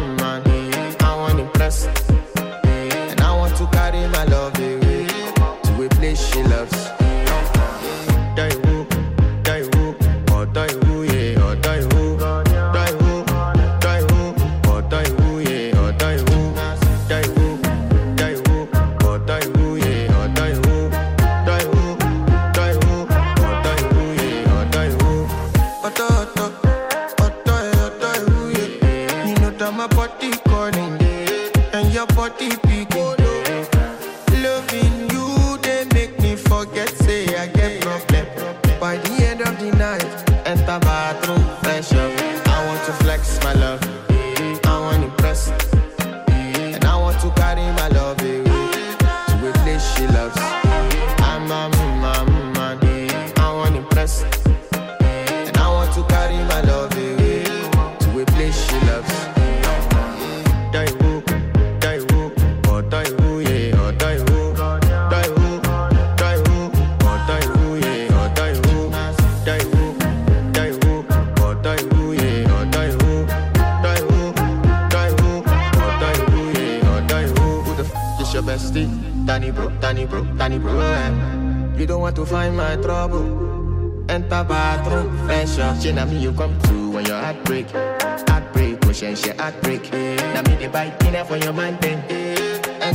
Bathroom, fresh up. She na me you come to when your heart break. Heartbreak, push oh, and shit, heartbreak. Na me the bite dinner for your man then.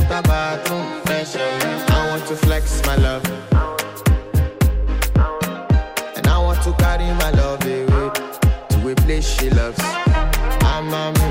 Bathroom, fresh up. I want to flex my love. And I want to carry my love away to a place she loves. I'm a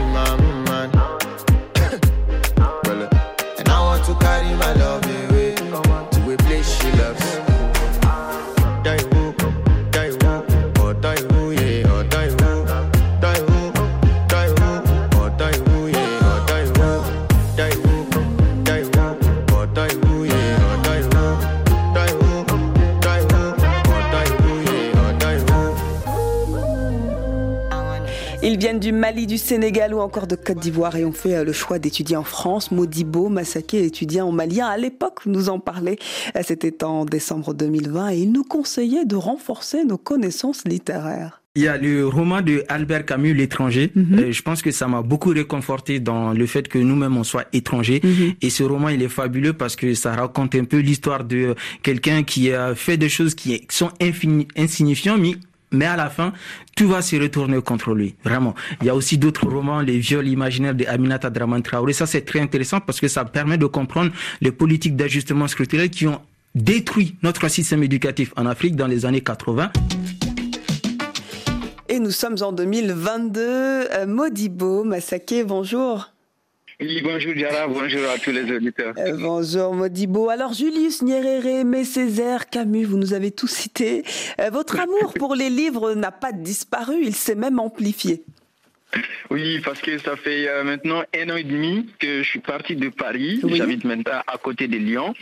Sénégal ou encore de Côte d'Ivoire et ont fait euh, le choix d'étudier en France. Modibo Massaké étudiait en malien. À l'époque, nous en parlait. Euh, C'était en décembre 2020 et il nous conseillait de renforcer nos connaissances littéraires. Il y a le roman de Albert Camus, L'étranger. Euh, je pense que ça m'a beaucoup réconforté dans le fait que nous-mêmes on soit étrangers. Et ce roman, il est fabuleux parce que ça raconte un peu l'histoire de quelqu'un qui a fait des choses qui sont insignifiantes, mais mais à la fin, tout va se retourner contre lui. Vraiment. Il y a aussi d'autres romans, Les viols imaginaires de Aminata Draman Traoré. Ça, c'est très intéressant parce que ça permet de comprendre les politiques d'ajustement structurel qui ont détruit notre système éducatif en Afrique dans les années 80. Et nous sommes en 2022. Euh, Modibo Massaké, bonjour. Bonjour Diara, bonjour à tous les auditeurs. Euh, bonjour Modibo. Alors Julius Nyerere, Aimé Césaire, Camus, vous nous avez tous cités. Euh, votre amour pour les livres n'a pas disparu, il s'est même amplifié. Oui, parce que ça fait euh, maintenant un an et demi que je suis parti de Paris. Oui. J'habite maintenant à côté de Lyon,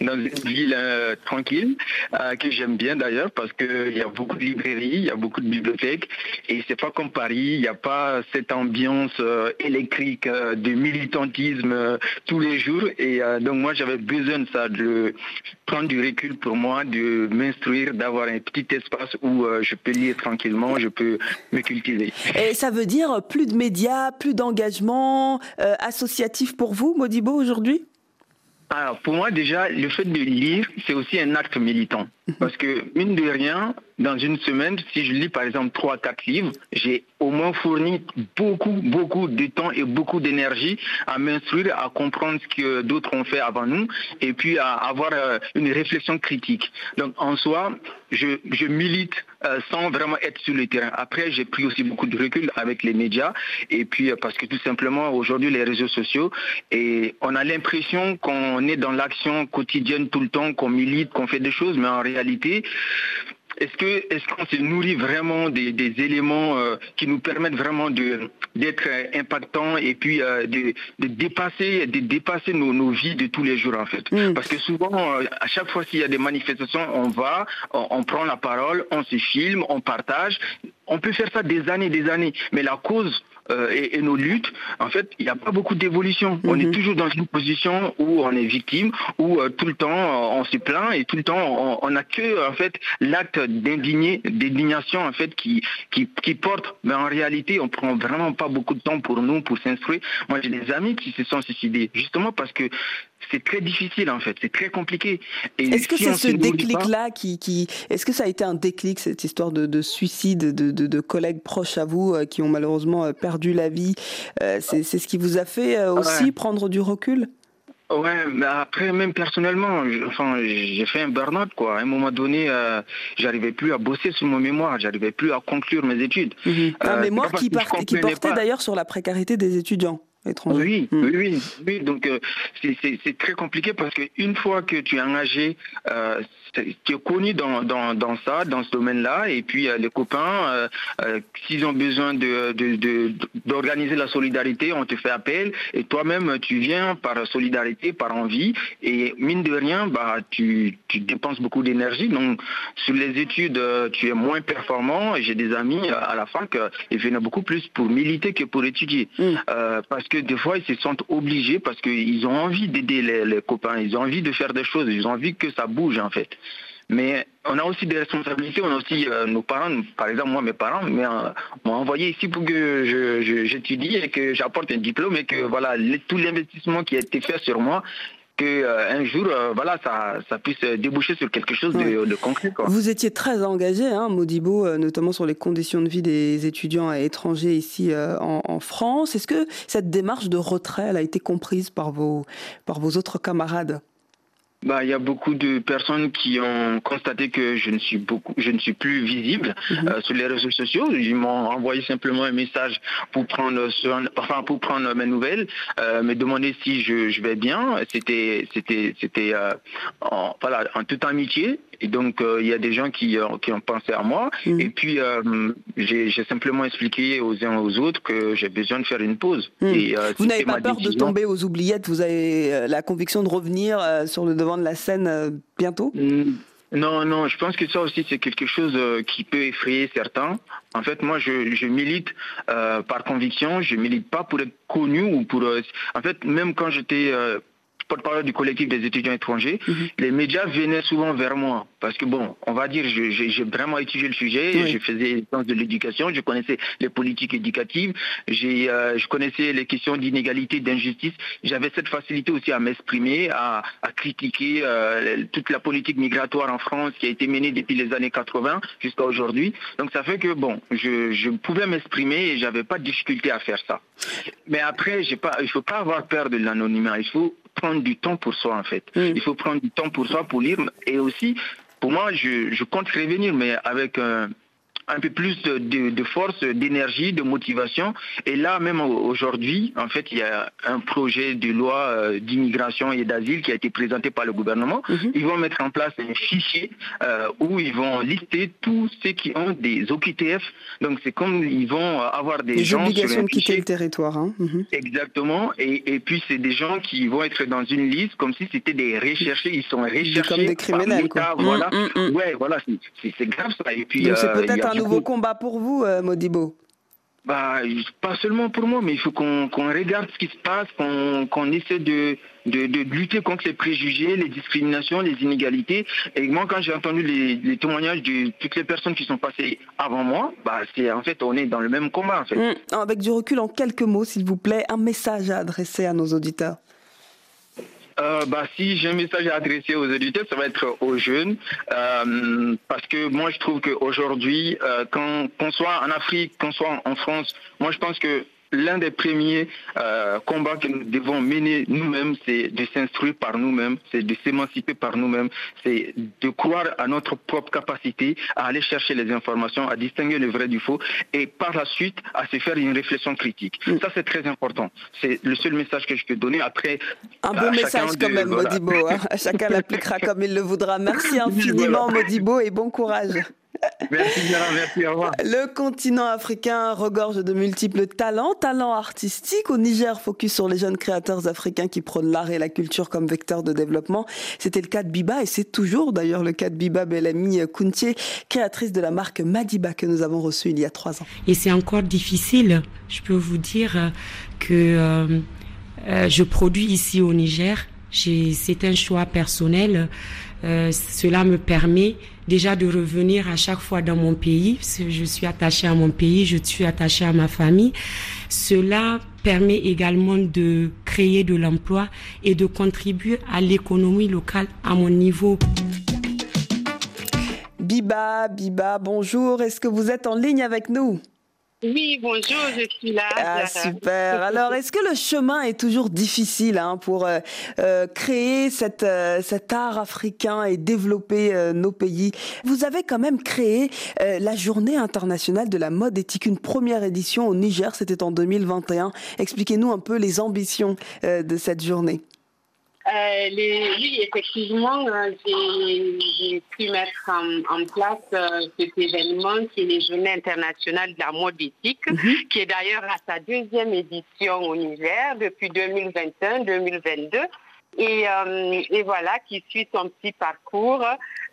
dans une ville euh, tranquille, euh, que j'aime bien d'ailleurs parce qu'il y a beaucoup de librairies, il y a beaucoup de bibliothèques. Et c'est pas comme Paris, il n'y a pas cette ambiance euh, électrique de militantisme tous les jours. Et donc moi, j'avais besoin de ça, de prendre du recul pour moi, de m'instruire, d'avoir un petit espace où je peux lire tranquillement, je peux me cultiver. Et ça veut dire plus de médias, plus d'engagement euh, associatif pour vous, Modibo, aujourd'hui? Alors, pour moi, déjà, le fait de lire, c'est aussi un acte militant. Parce que, mine de rien, dans une semaine, si je lis par exemple 3-4 livres, j'ai au moins fourni beaucoup, beaucoup de temps et beaucoup d'énergie à m'instruire, à comprendre ce que d'autres ont fait avant nous et puis à avoir euh, une réflexion critique. Donc, en soi, je, je milite euh, sans vraiment être sur le terrain. Après, j'ai pris aussi beaucoup de recul avec les médias et puis euh, parce que tout simplement, aujourd'hui, les réseaux sociaux, et on a l'impression qu'on est dans l'action quotidienne tout le temps, qu'on milite, qu'on fait des choses, mais en réalité, est-ce que est-ce qu'on se nourrit vraiment des, des éléments euh, qui nous permettent vraiment de d'être euh, impactants et puis euh, de, de dépasser de dépasser nos, nos vies de tous les jours en fait? Parce que souvent euh, à chaque fois qu'il y a des manifestations on va on, on prend la parole on se filme on partage. On peut faire ça des années des années. Mais la cause euh, et, et nos luttes, en fait, il n'y a pas beaucoup d'évolution. On est toujours dans une position où on est victime, où euh, tout le temps on se plaint et tout le temps on- on n'a que en fait l'acte d'indigné, d'indignation en fait qui, qui qui porte. Mais en réalité, on prend vraiment pas beaucoup de temps pour nous pour s'instruire. Moi, j'ai des amis qui se sont suicidés justement parce que c'est très difficile en fait, c'est très compliqué. Est-ce que c'est ce déclic-là qui, qui est-ce que ça a été un déclic cette histoire de, de suicide de, de, de collègues proches à vous euh, qui ont malheureusement euh, perdu la vie Euh, C'est ce qui vous a fait euh, aussi Ouais. prendre du recul? Ouais, mais après, même personnellement, enfin, j'ai fait un burn-out, quoi. À un moment donné, euh, j'arrivais plus à bosser sur mon mémoire, j'arrivais plus à conclure mes études. Un Euh, c'est pas mémoire qui, part- portait d'ailleurs sur la précarité des étudiants étrangers. Oui, oui, oui, oui. Donc euh, c'est- très compliqué parce que une fois que tu es engagé, euh, tu es connu dans, dans, dans ça, dans ce domaine-là, et puis euh, les copains, s'ils ont besoin de de- de- d'organiser la solidarité, on te fait appel, et toi-même tu viens par solidarité, par envie, et mine de rien, bah tu, tu dépenses beaucoup d'énergie. Donc sur les études, tu es moins performant. J'ai des amis à la fac, ils venaient beaucoup plus pour militer que pour étudier. Euh, parce que des fois, ils se sentent obligés parce qu'ils ont envie d'aider les, copains, ils ont envie de faire des choses, ils ont envie que ça bouge en fait. Mais on a aussi des responsabilités, on a aussi euh, nos parents, par exemple moi mes parents euh, m'ont envoyé ici pour que j'étudie et que j'apporte un diplôme et que voilà, tout l'investissement qui a été fait sur moi, que euh, un jour, euh, voilà, ça, ça puisse déboucher sur quelque chose de, concret. Quoi. Vous étiez très engagé, hein, Modibo, euh, notamment sur les conditions de vie des étudiants étrangers ici en, en, France. Est-ce que cette démarche de retrait, elle a été comprise par vos, par vos autres camarades? Bah, il y a beaucoup de personnes qui ont constaté que je ne suis beaucoup, je ne suis plus visible mhm. euh, sur les réseaux sociaux. Ils m'ont envoyé simplement un message pour prendre, enfin pour prendre mes nouvelles, euh, me demander si je, je vais bien. C'était, c'était, c'était, euh, en, voilà, en toute amitié. Et donc, euh, il y a des gens qui, qui ont pensé à moi. Mhm. Et puis, j'ai, simplement expliqué aux uns aux autres que j'ai besoin de faire une pause. Mhm. Et, vous n'avez pas peur de tomber aux oubliettes? Vous avez la conviction de revenir sur le de la scène euh, bientôt? Mm. non, non, je pense que ça aussi c'est quelque chose euh, qui peut effrayer certains. En fait, moi, je, milite euh, par conviction. Je milite pas pour être connu ou pour. en fait, même quand j'étais porte-parole du collectif des étudiants étrangers, mhm. les médias venaient souvent vers moi. Parce que bon, on va dire, j'ai vraiment étudié le sujet, je faisais sciences de l'éducation, je connaissais les politiques éducatives, euh, je connaissais les questions d'inégalité, d'injustice. J'avais cette facilité aussi à m'exprimer, à, critiquer euh, toute la politique migratoire en France qui a été menée depuis les années 80 jusqu'à aujourd'hui. Donc ça fait que bon, je, je pouvais m'exprimer et j'avais pas de difficulté à faire ça. Mais après, j'ai pas, il faut pas avoir peur de l'anonymat. Il faut prendre du temps pour soi en fait. Mm. Il faut prendre du temps pour soi pour lire et aussi pour moi je, je compte revenir mais avec un un peu plus de, force, d'énergie, de motivation. Et là, même aujourd'hui, en fait, il y a un projet de loi euh, d'immigration et d'asile qui a été présenté par le gouvernement. Mhm. Ils vont mettre en place un fichier euh, où ils vont lister tous ceux qui ont des OQTF. Donc, c'est comme ils vont avoir des, gens obligations de quitter le territoire. Hein. Mhm. Exactement. Et, et puis, c'est des gens qui vont être dans une liste comme si c'était des recherchés. Ils sont recherchés comme des criminels. Quoi. Voilà. Mm, ouais, voilà. C'est grave ça. Et puis, Donc, c'est euh, peut-être nouveau combat pour vous, euh, Modibo bah, pas seulement pour moi, mais il faut qu'on regarde ce qui se passe, qu'on essaie de, de, lutter contre les préjugés, les discriminations, les inégalités. Et moi, quand j'ai entendu les, témoignages de toutes les personnes qui sont passées avant moi, bah, c'est en fait, on est dans le même combat. En fait. Hum, avec du recul, en quelques mots, s'il vous plaît, un message à adresser à nos auditeurs. Euh, bah, si j'ai un message à adresser aux auditeurs, ça va être aux jeunes, euh, parce que moi je trouve qu'aujourd'hui, euh, qu'on soit en Afrique, qu'on soit en France, moi je pense que l'un des premiers euh, combats que nous devons mener nous-mêmes, c'est de s'instruire par nous-mêmes, c'est de s'émanciper par nous-mêmes, c'est de croire à notre propre capacité à aller chercher les informations, à distinguer le vrai du faux et par la suite à se faire une réflexion critique. Mm. Ça, c'est très important. C'est le seul message que je peux donner. Après, un bon message quand même, Modibo. Hein. Chacun l'appliquera comme il le voudra. Merci infiniment, Modibo, et bon courage. Merci, merci, au revoir. Le continent africain regorge de multiples talents, talents artistiques. Au Niger, focus sur les jeunes créateurs africains qui prônent l'art et la culture comme vecteur de développement. C'était le cas de Biba et c'est toujours d'ailleurs le cas de Biba Bellamy Kountier, créatrice de la marque Madiba que nous avons reçue il y a trois ans. Et c'est encore difficile. Je peux vous dire que euh, euh, je produis ici au Niger. C'est un choix personnel. Euh, cela me permet déjà de revenir à chaque fois dans mon pays. Je suis attachée à mon pays, je suis attachée à ma famille. Cela permet également de créer de l'emploi et de contribuer à l'économie locale à mon niveau. Biba, Biba, bonjour. Est-ce que vous êtes en ligne avec nous? Oui, bonjour, je suis là. Ah, super. Alors, est-ce que le chemin est toujours difficile hein, pour euh, euh, créer cette, euh, cet art africain et développer nos pays? Vous avez quand même créé la Journée internationale de la mode éthique, une première édition au Niger, c'était en 2021. Expliquez-nous un peu les ambitions de cette journée. Euh, les, oui, effectivement, euh, j'ai pu mettre en, place euh, cet événement qui est les Journées internationales de la mode éthique, mhm. qui est d'ailleurs à sa deuxième édition au Niger depuis 2021-2022. Et, et, voilà, qui suit son petit parcours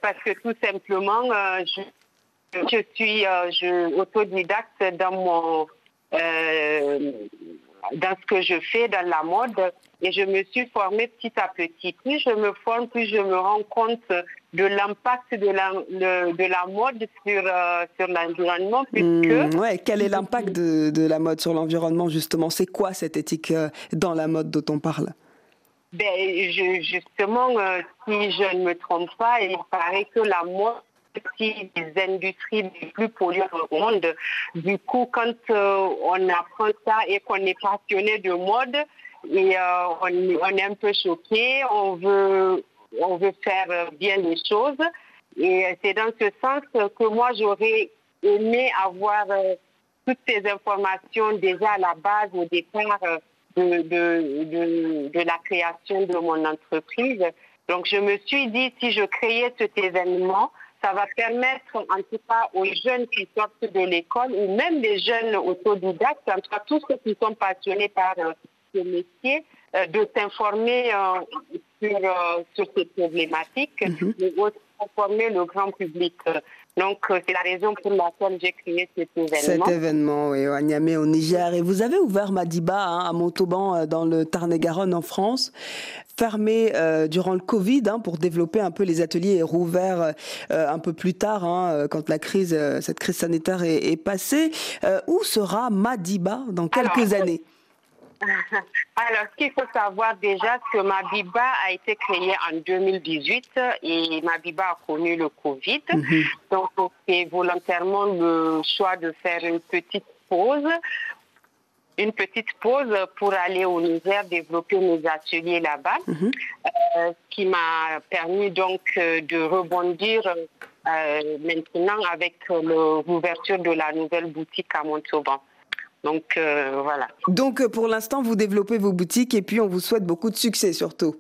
parce que tout simplement, je, je, suis je, autodidacte dans mon dans ce que je fais dans la mode et je me suis formée petit à petit. Plus je me forme, plus je me rends compte de l'impact de la, de la mode sur, euh, sur l'environnement. Mmh, ouais, quel est l'impact de, de, la mode sur l'environnement justement? C'est quoi cette éthique euh, dans la mode dont on parle? Ben, je, justement, euh, si je ne me trompe pas, il paraît que la mode des industries les plus polluantes au monde. Du coup, quand euh, on apprend ça et qu'on est passionné de mode, euh, on, est un peu choqué, on veut, on veut faire bien les choses. Et c'est dans ce sens que moi, j'aurais aimé avoir toutes ces informations déjà à la base, au départ de, de, de, la création de mon entreprise. Donc, je me suis dit, si je créais cet événement, ça va permettre, en tout cas, aux jeunes qui sortent de l'école, ou même les jeunes autodidactes, en tout cas, tous ceux qui sont passionnés par euh, ce métier, euh, de s'informer euh, sur, sur ces problématiques, mm mais aussi informer le grand public. Donc, euh, c'est la raison pour laquelle j'ai créé cet événement. Cet événement, oui, à Niamey, au Niger. Et vous avez ouvert Madiba hein, à Montauban, euh, dans le Tarn-et-Garonne, en France, fermé euh, durant le Covid hein, pour développer un peu les ateliers et rouvert un peu plus tard, hein, quand la crise, cette crise sanitaire est, passée. où sera Madiba dans quelques années? Alors, ce qu'il faut savoir déjà, c'est que Mabiba a été créée en 2018 et Mabiba a connu le Covid. Mhm. Donc, on fait volontairement le choix de faire une petite pause une petite pause pour aller au Niger développer mes ateliers là-bas, mhm. euh, ce qui m'a permis donc euh, de rebondir euh, maintenant avec l'ouverture de la nouvelle boutique à Montauban. Donc euh, voilà. Donc euh, pour l'instant, vous développez vos boutiques et puis on vous souhaite beaucoup de succès surtout.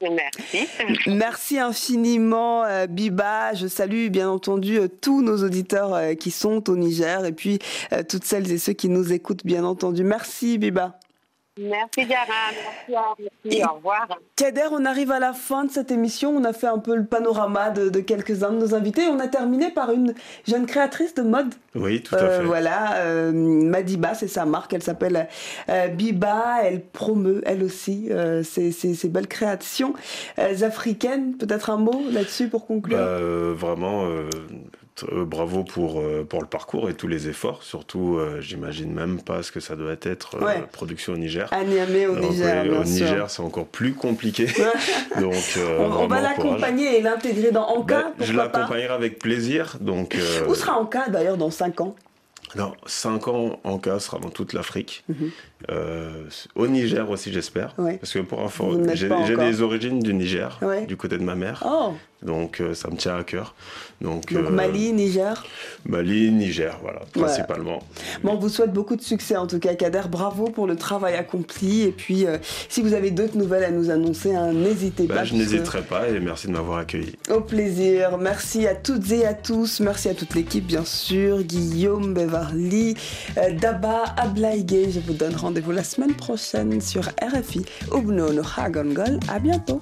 Merci. Merci infiniment, euh, Biba. Je salue bien entendu tous nos auditeurs qui sont au Niger et puis toutes celles et ceux qui nous écoutent, bien entendu. Merci, Biba. Merci Diana, merci, au revoir. Kader, on arrive à la fin de cette émission. On a fait un peu le panorama de, quelques-uns de nos invités. On a terminé par une jeune créatrice de mode. Oui, tout à euh, fait. Voilà, euh, Madiba, c'est sa marque. Elle s'appelle euh, Biba. Elle promeut, elle aussi, ses, belles créations africaines. Peut-être un mot là-dessus pour conclure? Bah, Vraiment euh, bravo pour, euh, pour le parcours et tous les efforts. Surtout, euh, j'imagine même pas ce que ça doit être production au Niger. À Niamey, au Niger. au Niger, c'est encore plus compliqué. donc, on, va l'accompagner et l'intégrer dans Anka. Ben, je l'accompagnerai avec plaisir. Donc, Où sera Anka d'ailleurs dans 5 ans? Non, 5 ans, Anka sera dans toute l'Afrique. Mhm. au Niger aussi, j'espère. Parce que pour info, j'ai des origines du Niger, du côté de ma mère. Oh. Donc euh, ça me tient à cœur. Donc, euh, Mali, Niger Mali, Niger, voilà, principalement. Bon, on vous souhaite beaucoup de succès en tout cas, Kader. Bravo pour le travail accompli. Et puis, euh, si vous avez d'autres nouvelles à nous annoncer, hein, n'hésitez bah, pas. Je n'hésiterai pas et merci de m'avoir accueilli. Au plaisir. Merci à toutes et à tous. Merci à toute l'équipe, bien sûr. Guillaume, Beverly, Daba, Ablaïgue. Je vous donne rendez-vous la semaine prochaine sur RFI. Ubno no À bientôt.